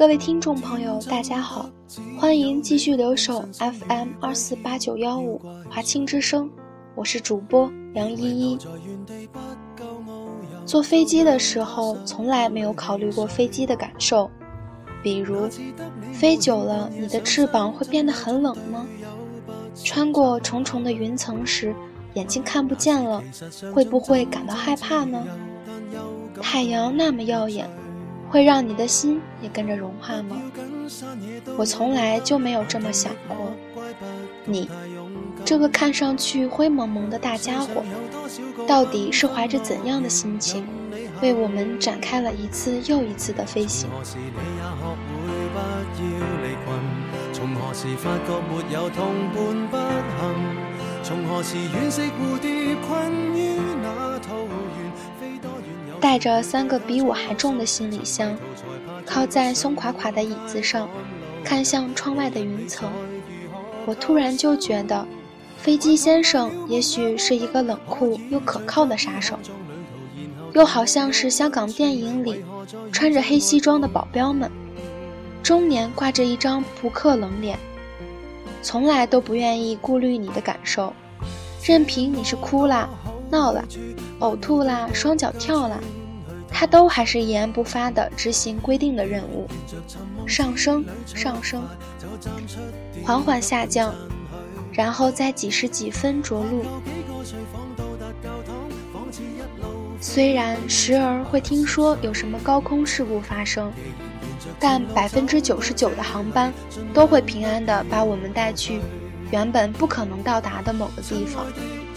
各位听众朋友，大家好，欢迎继续留守 FM 二四八九幺五华清之声，我是主播杨依依。坐飞机的时候，从来没有考虑过飞机的感受，比如飞久了，你的翅膀会变得很冷吗？穿过重重的云层时，眼睛看不见了，会不会感到害怕呢？太阳那么耀眼。会让你的心也跟着融化吗？我从来就没有这么想过。你，这个看上去灰蒙蒙的大家伙，到底是怀着怎样的心情，为我们展开了一次又一次的飞行？带着三个比我还重的行李箱，靠在松垮垮的椅子上，看向窗外的云层。我突然就觉得，飞机先生也许是一个冷酷又可靠的杀手，又好像是香港电影里穿着黑西装的保镖们，中年挂着一张扑克冷脸，从来都不愿意顾虑你的感受，任凭你是哭啦。闹了，呕吐啦，双脚跳啦，他都还是一言不发地执行规定的任务，上升，上升，缓缓下降，然后在几十几分着陆。虽然时而会听说有什么高空事故发生，但百分之九十九的航班都会平安地把我们带去原本不可能到达的某个地方。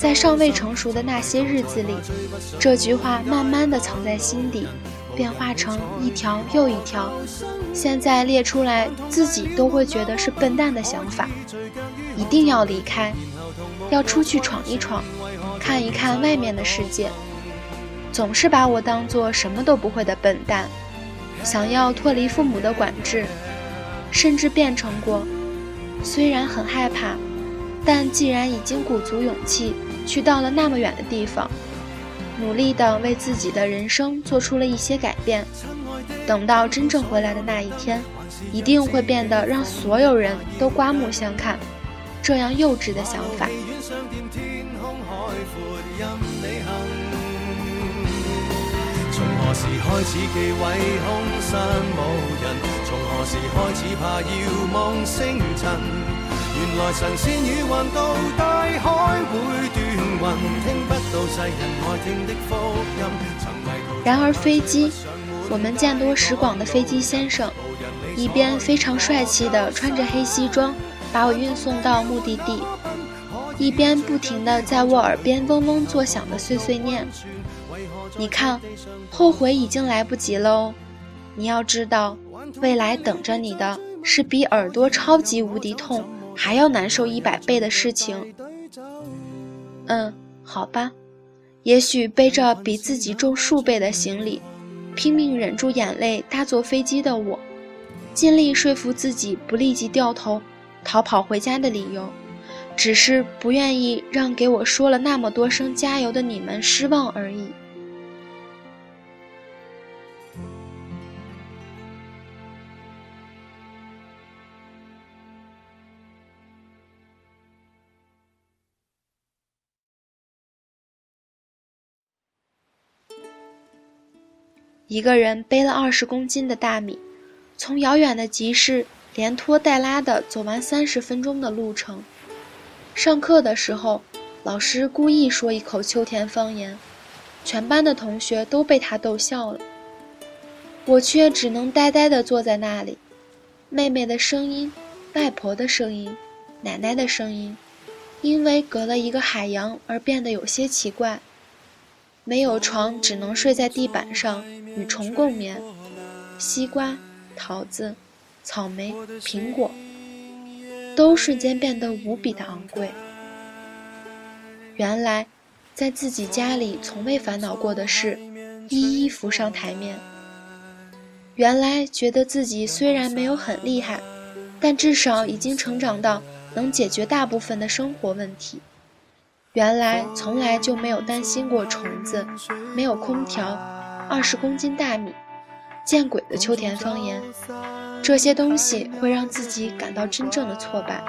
在尚未成熟的那些日子里，这句话慢慢的藏在心底，变化成一条又一条，现在列出来自己都会觉得是笨蛋的想法。一定要离开，要出去闯一闯，看一看外面的世界。总是把我当做什么都不会的笨蛋，想要脱离父母的管制，甚至变成过。虽然很害怕。但既然已经鼓足勇气去到了那么远的地方，努力的为自己的人生做出了一些改变，等到真正回来的那一天，一定会变得让所有人都刮目相看。这样幼稚的想法。从何时开始忌讳空山无人？从何时开始怕遥望星尘？然而飞机，我们见多识广的飞机先生，一边非常帅气的穿着黑西装把我运送到目的地，一边不停的在我耳边嗡嗡作响的碎碎念：“你看，后悔已经来不及了哦！你要知道，未来等着你的是比耳朵超级无敌痛。”还要难受一百倍的事情。嗯，好吧，也许背着比自己重数倍的行李，拼命忍住眼泪搭坐飞机的我，尽力说服自己不立即掉头逃跑回家的理由，只是不愿意让给我说了那么多声加油的你们失望而已。一个人背了二十公斤的大米，从遥远的集市连拖带拉的走完三十分钟的路程。上课的时候，老师故意说一口秋田方言，全班的同学都被他逗笑了。我却只能呆呆地坐在那里。妹妹的声音，外婆的声音，奶奶的声音，因为隔了一个海洋而变得有些奇怪。没有床，只能睡在地板上。与虫共眠，西瓜、桃子、草莓、苹果，都瞬间变得无比的昂贵。原来，在自己家里从未烦恼过的事，一一浮上台面。原来，觉得自己虽然没有很厉害，但至少已经成长到能解决大部分的生活问题。原来，从来就没有担心过虫子，没有空调。二十公斤大米，见鬼的秋田方言，这些东西会让自己感到真正的挫败。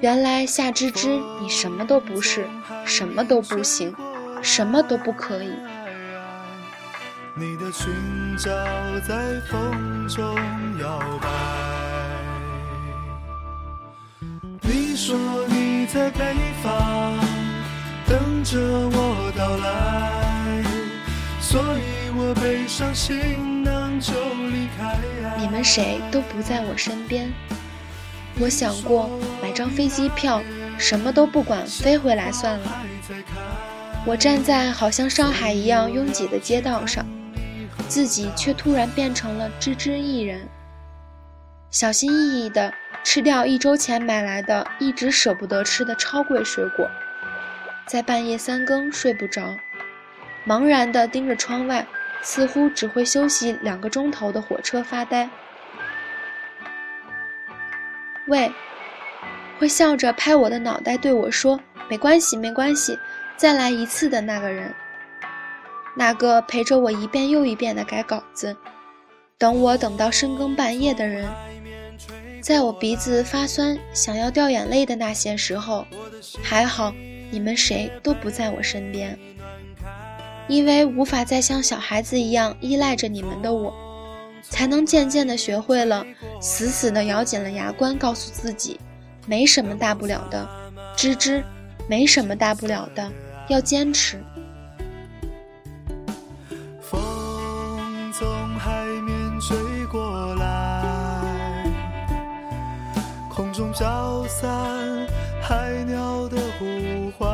原来夏芝芝，你什么都不是，什么都不行，什么都不可以。你的裙角在风中摇摆。你说你在北方，等着我到来。所以我背上行囊就离开。你们谁都不在我身边。我想过买张飞机票，什么都不管，飞回来算了。我站在好像上海一样拥挤的街道上，自己却突然变成了吱吱一人，小心翼翼的吃掉一周前买来的一直舍不得吃的超贵水果，在半夜三更睡不着。茫然地盯着窗外，似乎只会休息两个钟头的火车发呆。喂，会笑着拍我的脑袋对我说：“没关系，没关系，再来一次的那个人。”那个陪着我一遍又一遍地改稿子，等我等到深更半夜的人，在我鼻子发酸、想要掉眼泪的那些时候，还好你们谁都不在我身边。因为无法再像小孩子一样依赖着你们的我，才能渐渐地学会了死死地咬紧了牙关，告诉自己，没什么大不了的，芝芝，没什么大不了的，要坚持。风从海面空中飘散海鸟的呼唤。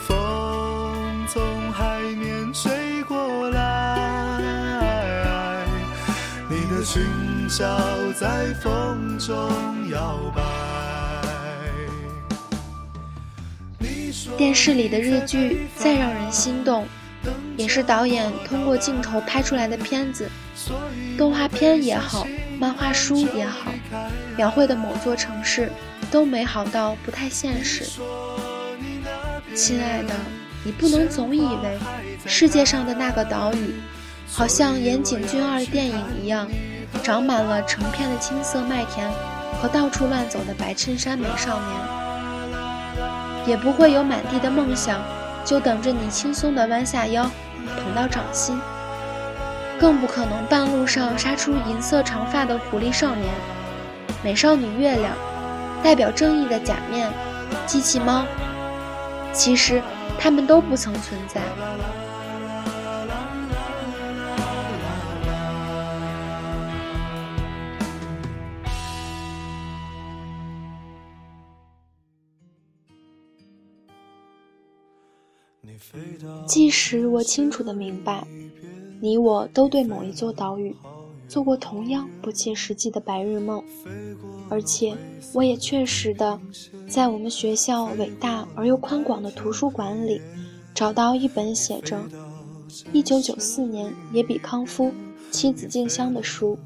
风从海面吹过来，你的裙角在风中摇摆。电视里的日剧再让人心动，也是导演通过镜头拍出来的片子。动画片也好，漫画书也好，描绘的某座城市都美好到不太现实。亲爱的，你不能总以为世界上的那个岛屿，好像岩井俊二电影一样。长满了成片的青色麦田和到处乱走的白衬衫美少年，也不会有满地的梦想，就等着你轻松地弯下腰捧到掌心，更不可能半路上杀出银色长发的狐狸少年、美少女月亮，代表正义的假面、机器猫，其实他们都不曾存在。即使我清楚的明白，你我都对某一座岛屿做过同样不切实际的白日梦，而且我也确实的在我们学校伟大而又宽广的图书馆里找到一本写着“一九九四年野比康夫妻子静香”的书。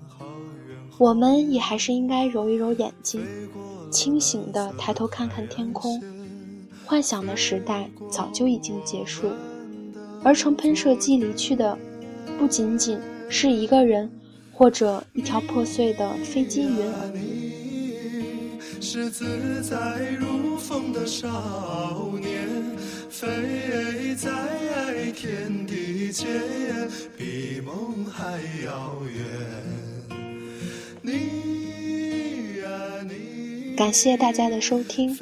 我们也还是应该揉一揉眼睛，清醒的抬头看看天空。幻想的时代早就已经结束，而乘喷射机离去的，不仅仅是一个人或者一条破碎的飞机云而已。是自在如风的少年，飞在天地间，比梦还遥远。你呀你，感谢大家的收听，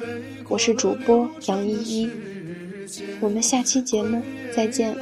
我是主播杨依依，我们下期节目再见。